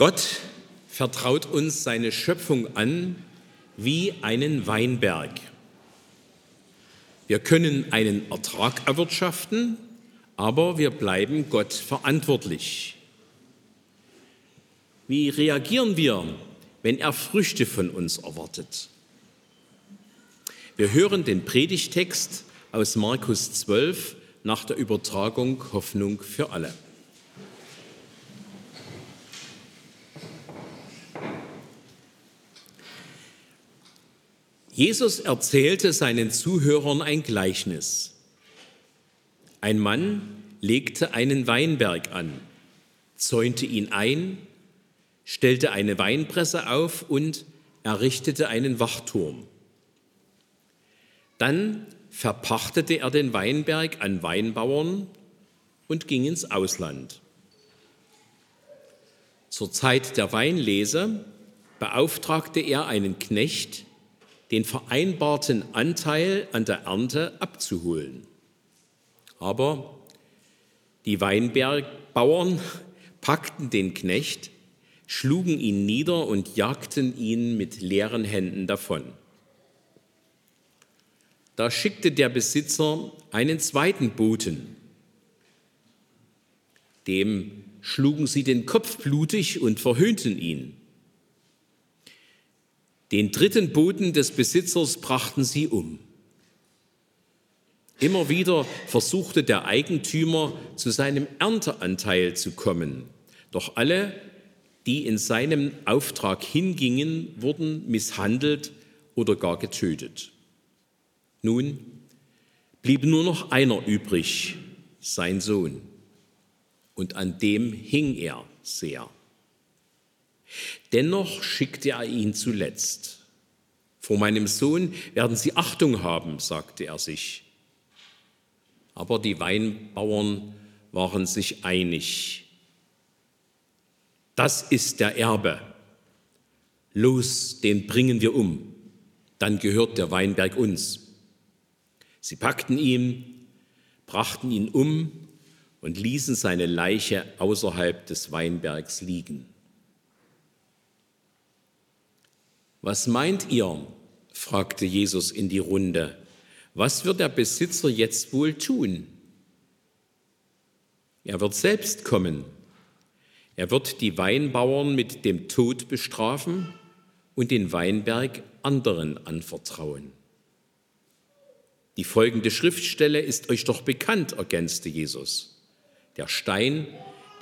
Gott vertraut uns seine Schöpfung an wie einen Weinberg. Wir können einen Ertrag erwirtschaften, aber wir bleiben Gott verantwortlich. Wie reagieren wir, wenn er Früchte von uns erwartet? Wir hören den Predigtext aus Markus 12 nach der Übertragung Hoffnung für alle. Jesus erzählte seinen Zuhörern ein Gleichnis. Ein Mann legte einen Weinberg an, zäunte ihn ein, stellte eine Weinpresse auf und errichtete einen Wachturm. Dann verpachtete er den Weinberg an Weinbauern und ging ins Ausland. Zur Zeit der Weinlese beauftragte er einen Knecht, den vereinbarten Anteil an der Ernte abzuholen. Aber die Weinbergbauern packten den Knecht, schlugen ihn nieder und jagten ihn mit leeren Händen davon. Da schickte der Besitzer einen zweiten Boten. Dem schlugen sie den Kopf blutig und verhöhnten ihn. Den dritten Boten des Besitzers brachten sie um. Immer wieder versuchte der Eigentümer zu seinem Ernteanteil zu kommen. Doch alle, die in seinem Auftrag hingingen, wurden misshandelt oder gar getötet. Nun blieb nur noch einer übrig, sein Sohn. Und an dem hing er sehr. Dennoch schickte er ihn zuletzt. Vor meinem Sohn werden sie Achtung haben, sagte er sich. Aber die Weinbauern waren sich einig. Das ist der Erbe. Los, den bringen wir um. Dann gehört der Weinberg uns. Sie packten ihn, brachten ihn um und ließen seine Leiche außerhalb des Weinbergs liegen. Was meint ihr? fragte Jesus in die Runde. Was wird der Besitzer jetzt wohl tun? Er wird selbst kommen. Er wird die Weinbauern mit dem Tod bestrafen und den Weinberg anderen anvertrauen. Die folgende Schriftstelle ist euch doch bekannt, ergänzte Jesus. Der Stein,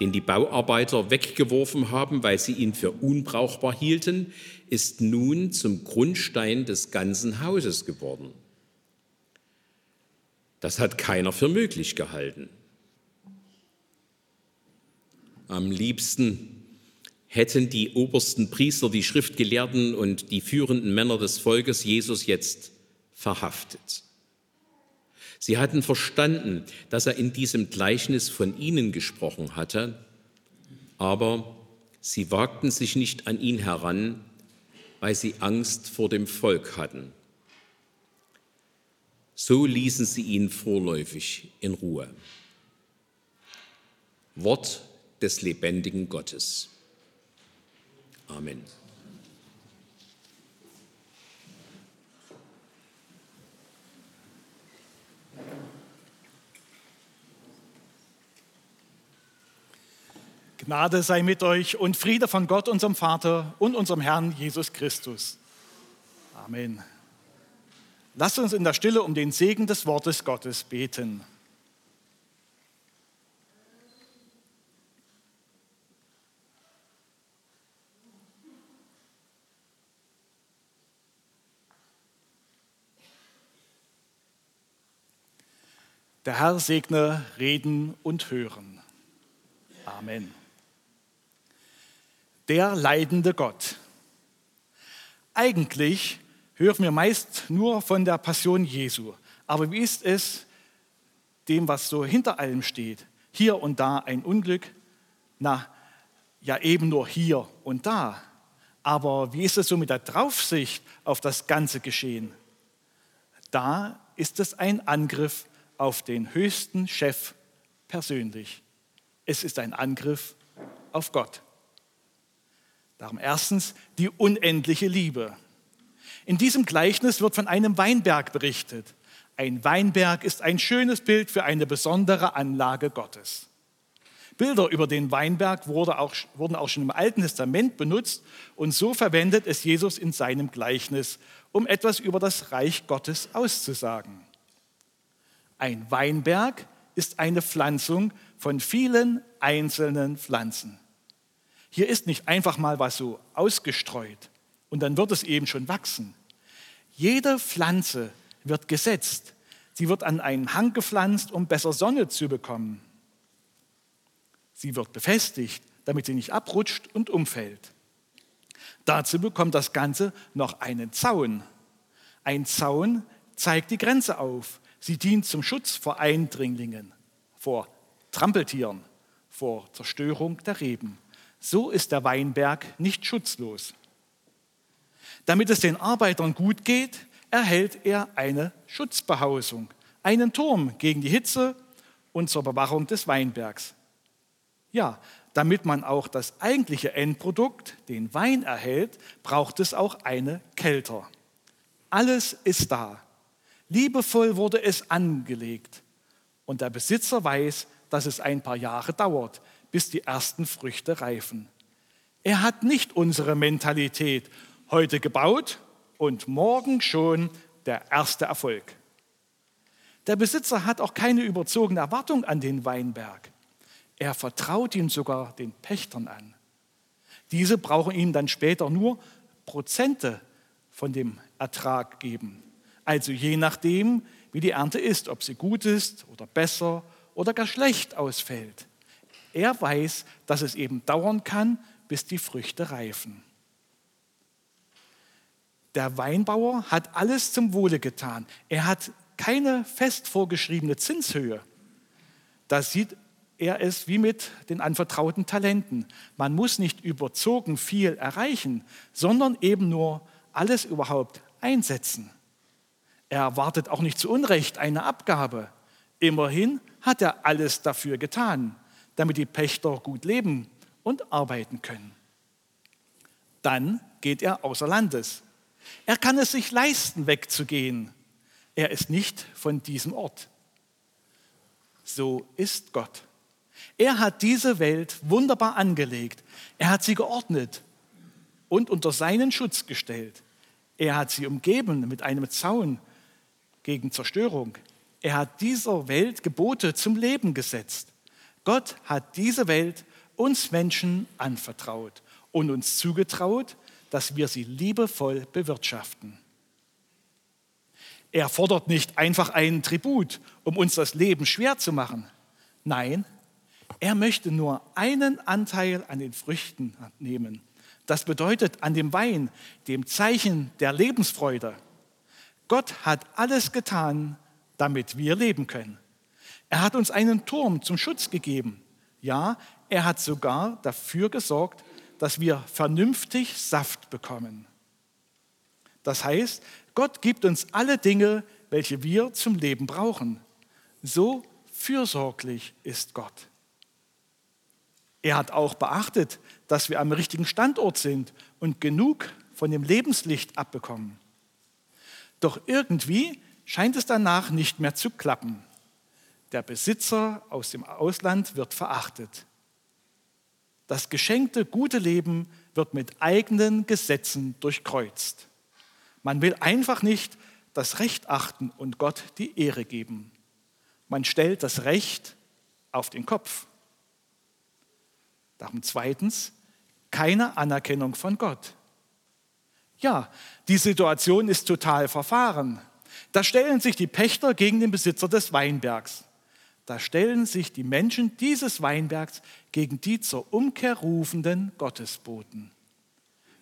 den die Bauarbeiter weggeworfen haben, weil sie ihn für unbrauchbar hielten, ist nun zum Grundstein des ganzen Hauses geworden. Das hat keiner für möglich gehalten. Am liebsten hätten die obersten Priester, die Schriftgelehrten und die führenden Männer des Volkes Jesus jetzt verhaftet. Sie hatten verstanden, dass er in diesem Gleichnis von ihnen gesprochen hatte, aber sie wagten sich nicht an ihn heran, weil sie Angst vor dem Volk hatten. So ließen sie ihn vorläufig in Ruhe. Wort des lebendigen Gottes. Amen. Gnade sei mit euch und Friede von Gott, unserem Vater und unserem Herrn Jesus Christus. Amen. Lasst uns in der Stille um den Segen des Wortes Gottes beten. Der Herr segne Reden und Hören. Amen der leidende Gott. Eigentlich hören wir meist nur von der Passion Jesu. Aber wie ist es dem, was so hinter allem steht? Hier und da ein Unglück? Na, ja eben nur hier und da. Aber wie ist es so mit der Draufsicht auf das ganze Geschehen? Da ist es ein Angriff auf den höchsten Chef persönlich. Es ist ein Angriff auf Gott. Darum erstens die unendliche Liebe. In diesem Gleichnis wird von einem Weinberg berichtet. Ein Weinberg ist ein schönes Bild für eine besondere Anlage Gottes. Bilder über den Weinberg wurde auch, wurden auch schon im Alten Testament benutzt und so verwendet es Jesus in seinem Gleichnis, um etwas über das Reich Gottes auszusagen. Ein Weinberg ist eine Pflanzung von vielen einzelnen Pflanzen. Hier ist nicht einfach mal was so ausgestreut und dann wird es eben schon wachsen. Jede Pflanze wird gesetzt. Sie wird an einen Hang gepflanzt, um besser Sonne zu bekommen. Sie wird befestigt, damit sie nicht abrutscht und umfällt. Dazu bekommt das Ganze noch einen Zaun. Ein Zaun zeigt die Grenze auf. Sie dient zum Schutz vor Eindringlingen, vor Trampeltieren, vor Zerstörung der Reben. So ist der Weinberg nicht schutzlos. Damit es den Arbeitern gut geht, erhält er eine Schutzbehausung, einen Turm gegen die Hitze und zur Bewachung des Weinbergs. Ja, damit man auch das eigentliche Endprodukt, den Wein, erhält, braucht es auch eine Kelter. Alles ist da. Liebevoll wurde es angelegt. Und der Besitzer weiß, dass es ein paar Jahre dauert, bis die ersten Früchte reifen. Er hat nicht unsere Mentalität heute gebaut und morgen schon der erste Erfolg. Der Besitzer hat auch keine überzogene Erwartung an den Weinberg. Er vertraut ihn sogar den Pächtern an. Diese brauchen ihm dann später nur Prozente von dem Ertrag geben. Also je nachdem, wie die Ernte ist, ob sie gut ist oder besser oder gar schlecht ausfällt. Er weiß, dass es eben dauern kann, bis die Früchte reifen. Der Weinbauer hat alles zum Wohle getan. Er hat keine fest vorgeschriebene Zinshöhe. Da sieht er es wie mit den anvertrauten Talenten. Man muss nicht überzogen viel erreichen, sondern eben nur alles überhaupt einsetzen. Er erwartet auch nicht zu Unrecht eine Abgabe. Immerhin hat er alles dafür getan damit die Pächter gut leben und arbeiten können. Dann geht er außer Landes. Er kann es sich leisten, wegzugehen. Er ist nicht von diesem Ort. So ist Gott. Er hat diese Welt wunderbar angelegt. Er hat sie geordnet und unter seinen Schutz gestellt. Er hat sie umgeben mit einem Zaun gegen Zerstörung. Er hat dieser Welt Gebote zum Leben gesetzt. Gott hat diese Welt uns Menschen anvertraut und uns zugetraut, dass wir sie liebevoll bewirtschaften. Er fordert nicht einfach einen Tribut, um uns das Leben schwer zu machen. Nein, er möchte nur einen Anteil an den Früchten nehmen. Das bedeutet an dem Wein, dem Zeichen der Lebensfreude. Gott hat alles getan, damit wir leben können. Er hat uns einen Turm zum Schutz gegeben. Ja, er hat sogar dafür gesorgt, dass wir vernünftig Saft bekommen. Das heißt, Gott gibt uns alle Dinge, welche wir zum Leben brauchen. So fürsorglich ist Gott. Er hat auch beachtet, dass wir am richtigen Standort sind und genug von dem Lebenslicht abbekommen. Doch irgendwie scheint es danach nicht mehr zu klappen. Der Besitzer aus dem Ausland wird verachtet. Das geschenkte gute Leben wird mit eigenen Gesetzen durchkreuzt. Man will einfach nicht das Recht achten und Gott die Ehre geben. Man stellt das Recht auf den Kopf. Darum zweitens, keine Anerkennung von Gott. Ja, die Situation ist total verfahren. Da stellen sich die Pächter gegen den Besitzer des Weinbergs. Da stellen sich die Menschen dieses Weinbergs gegen die zur Umkehr rufenden Gottesboten.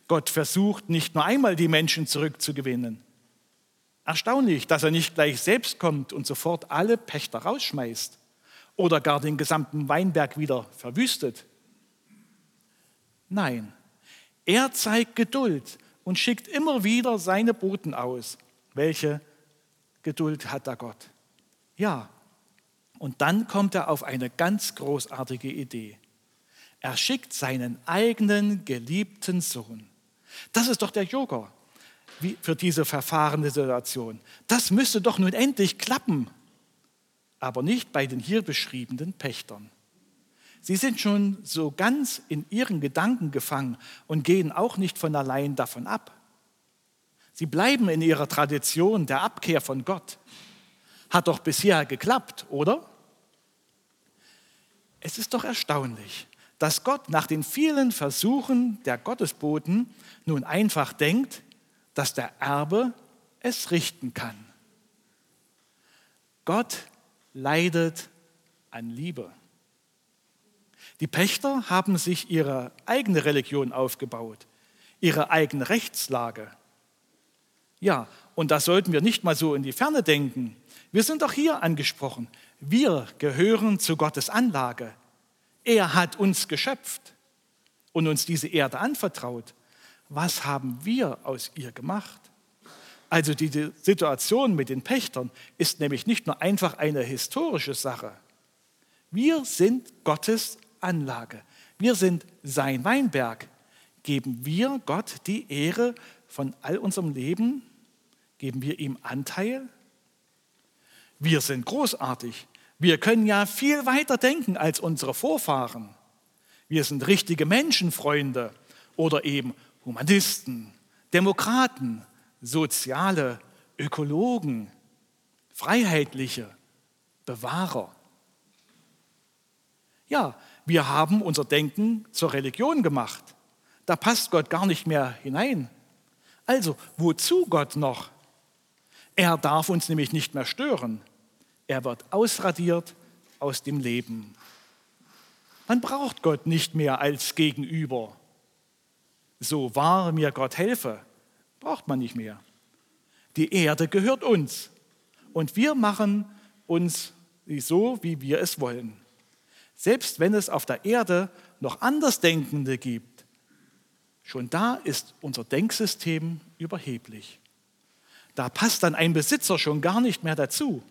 Gott versucht nicht nur einmal die Menschen zurückzugewinnen. Erstaunlich, dass er nicht gleich selbst kommt und sofort alle Pächter rausschmeißt oder gar den gesamten Weinberg wieder verwüstet. Nein, er zeigt Geduld und schickt immer wieder seine Boten aus. Welche Geduld hat der Gott? Ja, und dann kommt er auf eine ganz großartige Idee. Er schickt seinen eigenen geliebten Sohn. Das ist doch der Joker für diese verfahrene Situation. Das müsste doch nun endlich klappen, aber nicht bei den hier beschriebenen Pächtern. Sie sind schon so ganz in ihren Gedanken gefangen und gehen auch nicht von allein davon ab. Sie bleiben in ihrer Tradition der Abkehr von Gott. Hat doch bisher geklappt, oder? Es ist doch erstaunlich, dass Gott nach den vielen Versuchen der Gottesboten nun einfach denkt, dass der Erbe es richten kann. Gott leidet an Liebe. Die Pächter haben sich ihre eigene Religion aufgebaut, ihre eigene Rechtslage. Ja, und da sollten wir nicht mal so in die Ferne denken. Wir sind auch hier angesprochen. Wir gehören zu Gottes Anlage. Er hat uns geschöpft und uns diese Erde anvertraut. Was haben wir aus ihr gemacht? Also die Situation mit den Pächtern ist nämlich nicht nur einfach eine historische Sache. Wir sind Gottes Anlage. Wir sind sein Weinberg. Geben wir Gott die Ehre von all unserem Leben? Geben wir ihm Anteil? Wir sind großartig. Wir können ja viel weiter denken als unsere Vorfahren. Wir sind richtige Menschenfreunde oder eben Humanisten, Demokraten, Soziale, Ökologen, Freiheitliche, Bewahrer. Ja, wir haben unser Denken zur Religion gemacht. Da passt Gott gar nicht mehr hinein. Also, wozu Gott noch? Er darf uns nämlich nicht mehr stören. Er wird ausradiert aus dem Leben. Man braucht Gott nicht mehr als Gegenüber. So wahr mir Gott helfe, braucht man nicht mehr. Die Erde gehört uns und wir machen uns so, wie wir es wollen. Selbst wenn es auf der Erde noch Andersdenkende gibt, schon da ist unser Denksystem überheblich. Da passt dann ein Besitzer schon gar nicht mehr dazu.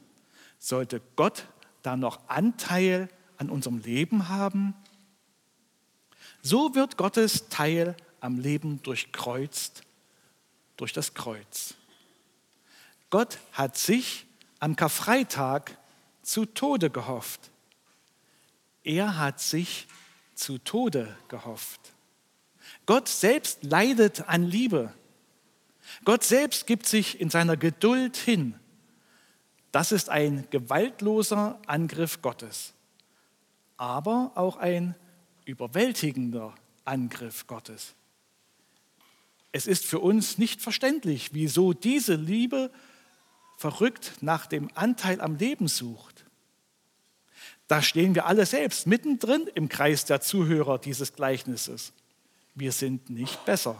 Sollte Gott da noch Anteil an unserem Leben haben? So wird Gottes Teil am Leben durchkreuzt durch das Kreuz. Gott hat sich am Karfreitag zu Tode gehofft. Er hat sich zu Tode gehofft. Gott selbst leidet an Liebe. Gott selbst gibt sich in seiner Geduld hin. Das ist ein gewaltloser Angriff Gottes, aber auch ein überwältigender Angriff Gottes. Es ist für uns nicht verständlich, wieso diese Liebe verrückt nach dem Anteil am Leben sucht. Da stehen wir alle selbst mittendrin im Kreis der Zuhörer dieses Gleichnisses. Wir sind nicht besser.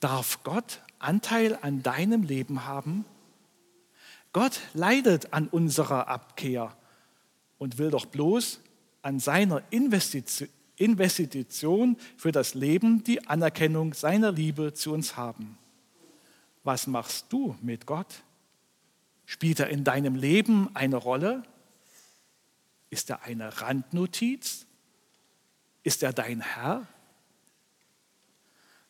Darf Gott Anteil an deinem Leben haben? Gott leidet an unserer Abkehr und will doch bloß an seiner Investition, für das Leben die Anerkennung seiner Liebe zu uns haben. Was machst du mit Gott? Spielt er in deinem Leben eine Rolle? Ist er eine Randnotiz? Ist er dein Herr?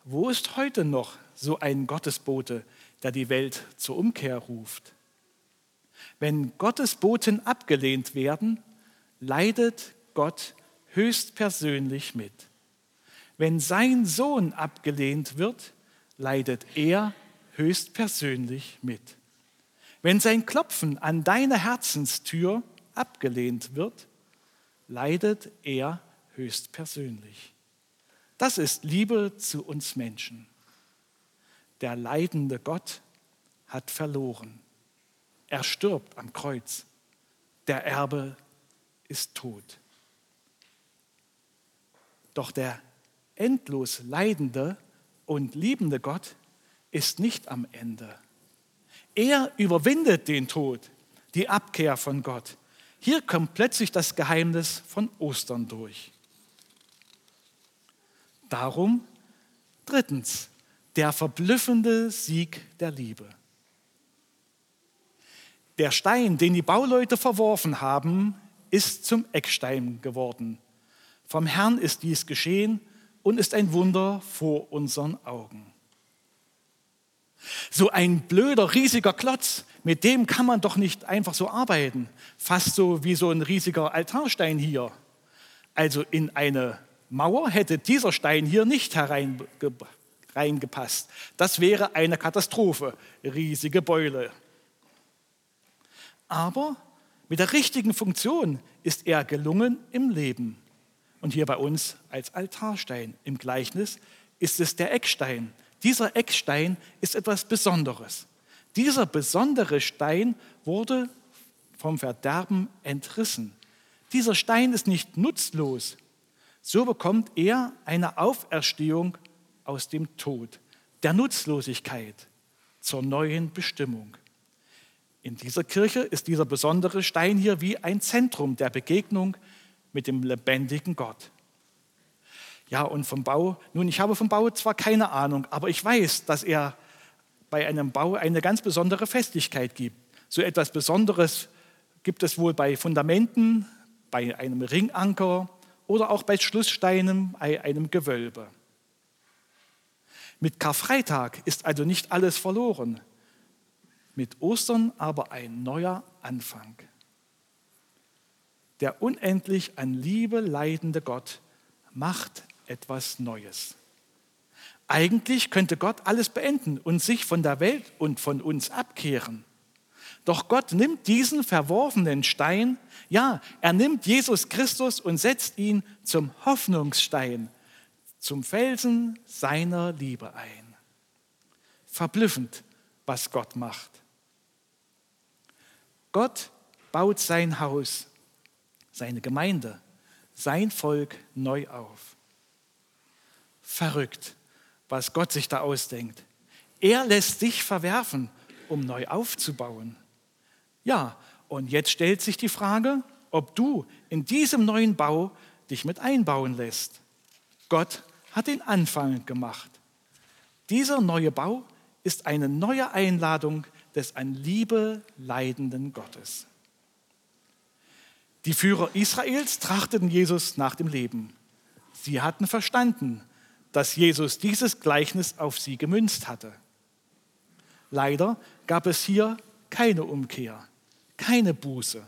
Wo ist heute noch so ein Gottesbote, der die Welt zur Umkehr ruft? Wenn Gottesboten abgelehnt werden, leidet Gott höchstpersönlich mit. Wenn sein Sohn abgelehnt wird, leidet er höchstpersönlich mit. Wenn sein Klopfen an deine Herzenstür abgelehnt wird, leidet er höchstpersönlich. Das ist Liebe zu uns Menschen. Der leidende Gott hat verloren. Er stirbt am Kreuz. Der Erbe ist tot. Doch der endlos leidende und liebende Gott ist nicht am Ende. Er überwindet den Tod, die Abkehr von Gott. Hier kommt plötzlich das Geheimnis von Ostern durch. Darum drittens der verblüffende Sieg der Liebe. Der Stein, den die Bauleute verworfen haben, ist zum Eckstein geworden. Vom Herrn ist dies geschehen und ist ein Wunder vor unseren Augen. So ein blöder, riesiger Klotz, mit dem kann man doch nicht einfach so arbeiten. Fast so wie so ein riesiger Altarstein hier. Also in eine Mauer hätte dieser Stein hier nicht hereingepasst. Das wäre eine Katastrophe, riesige Beule. Aber mit der richtigen Funktion ist er gelungen im Leben. Und hier bei uns als Altarstein im Gleichnis ist es der Eckstein. Dieser Eckstein ist etwas Besonderes. Dieser besondere Stein wurde vom Verderben entrissen. Dieser Stein ist nicht nutzlos. So bekommt er eine Auferstehung aus dem Tod, der Nutzlosigkeit zur neuen Bestimmung. In dieser Kirche ist dieser besondere Stein hier wie ein Zentrum der Begegnung mit dem lebendigen Gott. Ja, und vom Bau, nun, ich habe vom Bau zwar keine Ahnung, aber ich weiß, dass er bei einem Bau eine ganz besondere Festigkeit gibt. So etwas Besonderes gibt es wohl bei Fundamenten, bei einem Ringanker oder auch bei Schlusssteinen, bei einem Gewölbe. Mit Karfreitag ist also nicht alles verloren, mit Ostern aber ein neuer Anfang. Der unendlich an Liebe leidende Gott macht etwas Neues. Eigentlich könnte Gott alles beenden und sich von der Welt und von uns abkehren. Doch Gott nimmt diesen verworfenen Stein, ja, er nimmt Jesus Christus und setzt ihn zum Hoffnungsstein, zum Felsen seiner Liebe ein. Verblüffend, was Gott macht. Gott baut sein Haus, seine Gemeinde, sein Volk neu auf. Verrückt, was Gott sich da ausdenkt. Er lässt sich verwerfen, um neu aufzubauen. Ja, und jetzt stellt sich die Frage, ob du in diesem neuen Bau dich mit einbauen lässt. Gott hat den Anfang gemacht. Dieser neue Bau ist eine neue Einladung des an Liebe leidenden Gottes. Die Führer Israels trachteten Jesus nach dem Leben. Sie hatten verstanden, dass Jesus dieses Gleichnis auf sie gemünzt hatte. Leider gab es hier keine Umkehr keine Buße,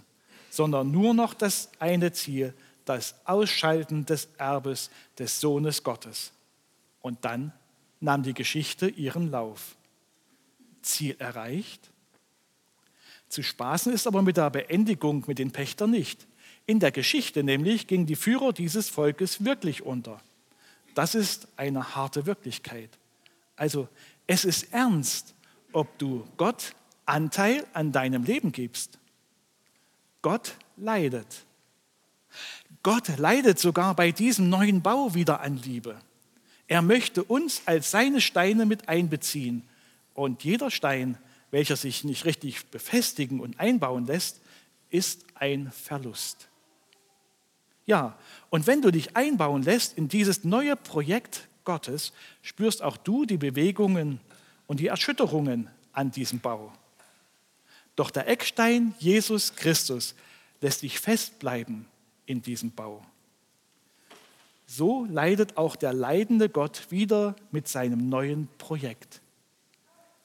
sondern nur noch das eine Ziel, das Ausschalten des Erbes des Sohnes Gottes. Und dann nahm die Geschichte ihren Lauf. Ziel erreicht? Zu spaßen ist aber mit der Beendigung mit den Pächtern nicht. In der Geschichte nämlich gingen die Führer dieses Volkes wirklich unter. Das ist eine harte Wirklichkeit. Also es ist ernst, ob du Gott Anteil an deinem Leben gibst. Gott leidet. Gott leidet sogar bei diesem neuen Bau wieder an Liebe. Er möchte uns als seine Steine mit einbeziehen. Und jeder Stein, welcher sich nicht richtig befestigen und einbauen lässt, ist ein Verlust. Ja, und wenn du dich einbauen lässt in dieses neue Projekt Gottes, spürst auch du die Bewegungen und die Erschütterungen an diesem Bau. Doch der Eckstein Jesus Christus lässt dich festbleiben in diesem Bau. So leidet auch der leidende Gott wieder mit seinem neuen Projekt.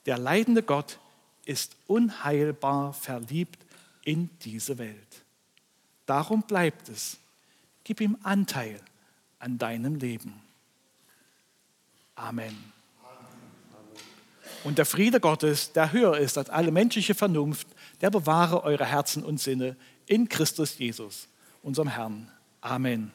Der leidende Gott ist unheilbar verliebt in diese Welt. Darum bleibt es. Gib ihm Anteil an deinem Leben. Amen. Und der Friede Gottes, der höher ist als alle menschliche Vernunft, der bewahre eure Herzen und Sinne in Christus Jesus, unserem Herrn. Amen.